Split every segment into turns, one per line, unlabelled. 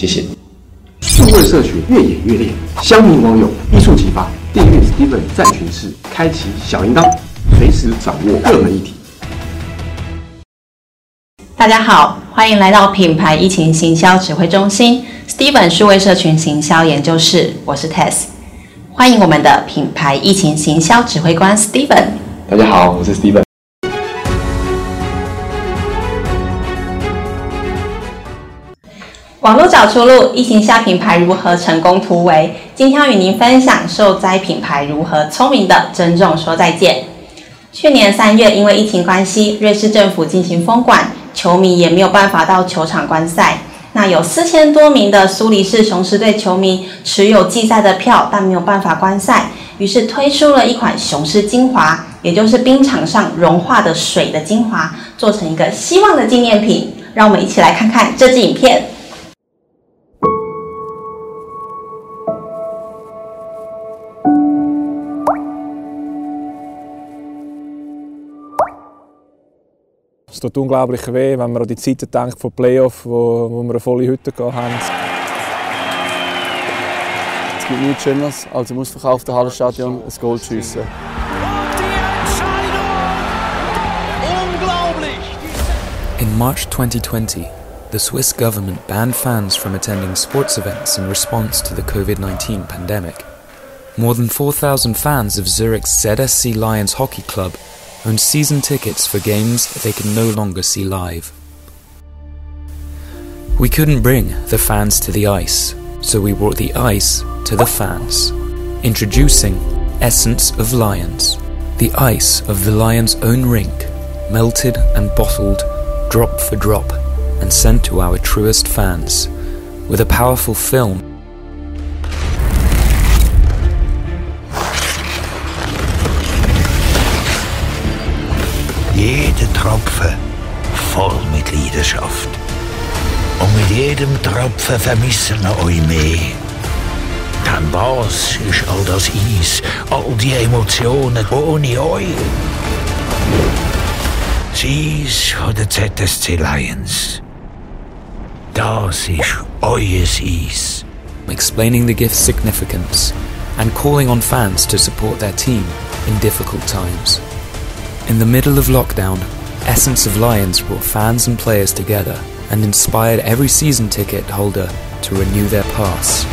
谢谢。数位社群越演越烈，乡民网友一触即发。订阅 Steven 战群室，开启小铃铛，随时掌握热门议题。
大家好，欢迎来到品牌疫情行销指挥中心 Steven 数位社群行销研究室，我是 Tess。欢迎我们的品牌疫情行销指挥官 Steven。
大家好，我是 Steven。
网络找出路，疫情下品牌如何成功突围？今天要与您分享受灾品牌如何聪明的珍重说再见。去年三月，因为疫情关系，瑞士政府进行封管，球迷也没有办法到球场观赛。那有四千多名的苏黎世雄狮队球迷持有季赛的票，但没有办法观赛，于是推出了一款雄狮精华，也就是冰场上融化的水的精华，做成一个希望的纪念品。让我们一起来看看这支影片。
Es tut unglaublich weh, wenn man an die Zeiten denkt von Playoff, wo, wo wir eine volle Hütte haben. Es gibt nichts Schöneres, als im ausverkauften Hallenstadion ein Goal zu schiessen.
In March 2020, the Swiss government banned fans from attending sports events in response to the COVID 19 pandemic. More than 4,000 fans of Zurich's ZSC Lions Hockey Club owned season tickets for games they could no longer see live. We couldn't bring the fans to the ice, so we brought the ice to the fans. Introducing Essence of Lions, the ice of the Lions' own rink, melted and bottled drop for drop and sent to our truest fans with a powerful film
Jeder Tropfen voll mit Leidenschaft. Und mit jedem Tropfen vermissen wir euch mehr. Denn was ist all das Eis, all die Emotionen ohne euch? Das Eis von der ZSC Lions. Das ist euer Eis.
explaining the gift's significance and calling on fans to support their team in difficult times. In the middle of lockdown, Essence of Lions brought fans and players together and inspired every season ticket holder to renew their pass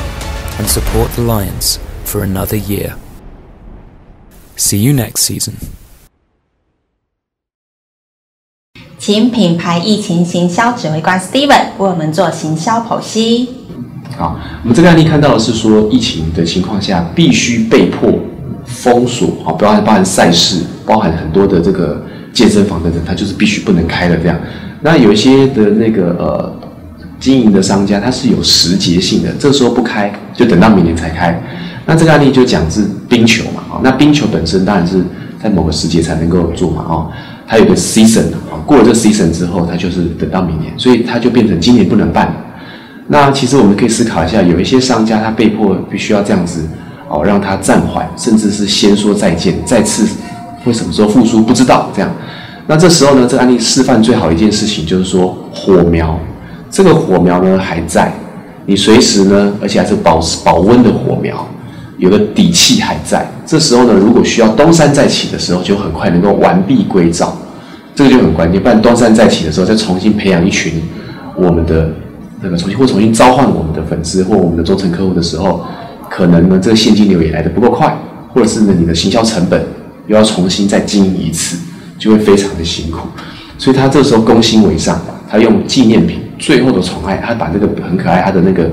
and support the Lions for another year. See you next season.
请品牌疫情行销指挥官 Steven 为我们做行销剖析。
好，我们这个案例看到的是说，疫情的情况下必须被迫封锁，好，包含包含赛事，包含很多的这个 健身房等等，它就是必须不能开的这样。那有一些的那个呃经营的商家，它是有时节性的，这时候不开，就等到明年才开。那这个案例就讲是冰球嘛，那冰球本身当然是在某个时节才能够做嘛，哦，它有个 season 啊，过了这 season 之后，它就是等到明年，所以它就变成今年不能办。那其实我们可以思考一下，有一些商家他被迫必须要这样子哦，让他暂缓，甚至是先说再见，再次会什么时候复苏不知道这样。那这时候呢，这个案例示范最好一件事情就是说，火苗，这个火苗呢还在，你随时呢，而且还是保保温的火苗，有个底气还在。这时候呢，如果需要东山再起的时候，就很快能够完璧归赵，这个就很关键。不然东山再起的时候，再重新培养一群我们的那个重新或重新召唤我们的粉丝或我们的忠诚客户的时候，可能呢这个现金流也来的不够快，或者是呢你的行销成本又要重新再经营一次。就会非常的辛苦，所以他这时候攻心为上，他用纪念品最后的宠爱，他把这个很可爱他的那个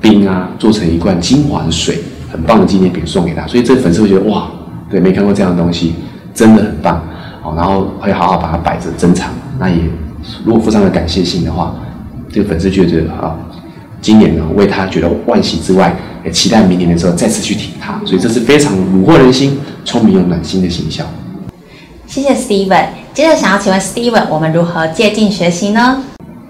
冰啊做成一罐精华的水，很棒的纪念品送给他，所以这粉丝会觉得哇，对，没看过这样的东西，真的很棒，好，然后会好好把它摆着珍藏。那也如果附上了感谢信的话，这个粉丝觉得啊，今年呢为他觉得万喜之外，也期待明年的时候再次去挺他，所以这是非常虏获人心、聪明又暖心的形象。
谢谢 Steven。接着想要请问 Steven，我们如何借镜学习呢？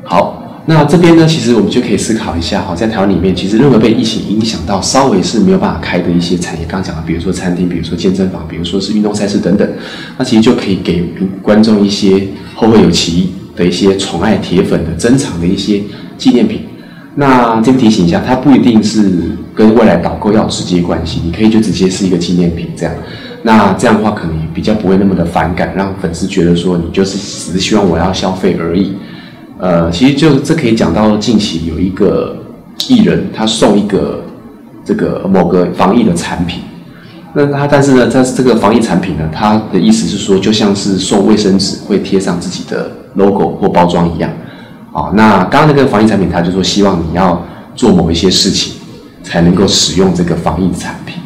好，那这边呢，其实我们就可以思考一下哈，在台湾里面，其实任何被疫情影响到稍微是没有办法开的一些产业，刚刚讲的，比如说餐厅，比如说健身房，比如说是运动赛事等等，那其实就可以给观众一些后会有期的一些宠爱铁粉的珍藏的一些纪念品。那这边提醒一下，它不一定是跟未来导购要直接关系，你可以就直接是一个纪念品这样。那这样的话，可能比较不会那么的反感，让粉丝觉得说你就是只是希望我要消费而已。呃，其实就这可以讲到近期有一个艺人，他送一个这个某个防疫的产品。那他但是呢，在这个防疫产品呢，他的意思是说，就像是送卫生纸会贴上自己的 logo 或包装一样。啊，那刚刚那个防疫产品，他就说希望你要做某一些事情，才能够使用这个防疫产品。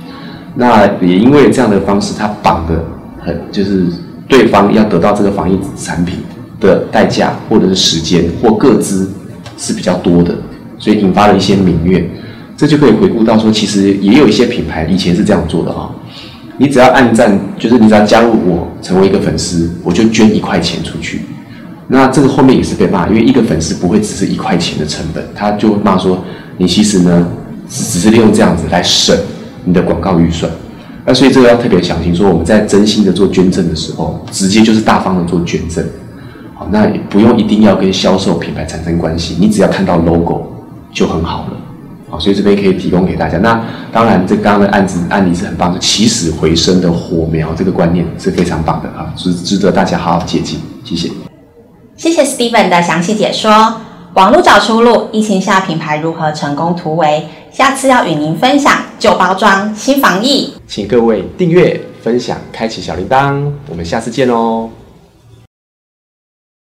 那也因为这样的方式，他绑的很，就是对方要得到这个防疫产品的代价，或者是时间或各资是比较多的，所以引发了一些民怨。这就可以回顾到说，其实也有一些品牌以前是这样做的哈。你只要按赞，就是你只要加入我成为一个粉丝，我就捐一块钱出去。那这个后面也是被骂，因为一个粉丝不会只是一块钱的成本，他就骂说你其实呢只是利用这样子来省。你的广告预算，那所以这个要特别小心。说我们在真心的做捐赠的时候，直接就是大方的做捐赠，好，那也不用一定要跟销售品牌产生关系，你只要看到 logo 就很好了，好，所以这边可以提供给大家。那当然，这刚刚的案子案例是很棒的，起死回生的火苗，这个观念是非常棒的啊，值值得大家好好借鉴。谢谢，
谢谢 Steven 的详细解说。网络找出路，疫情下品牌如何成功突围？下次要与您分享旧包装新防疫，
请各位订阅、分享、开启小铃铛，我们下次见喽。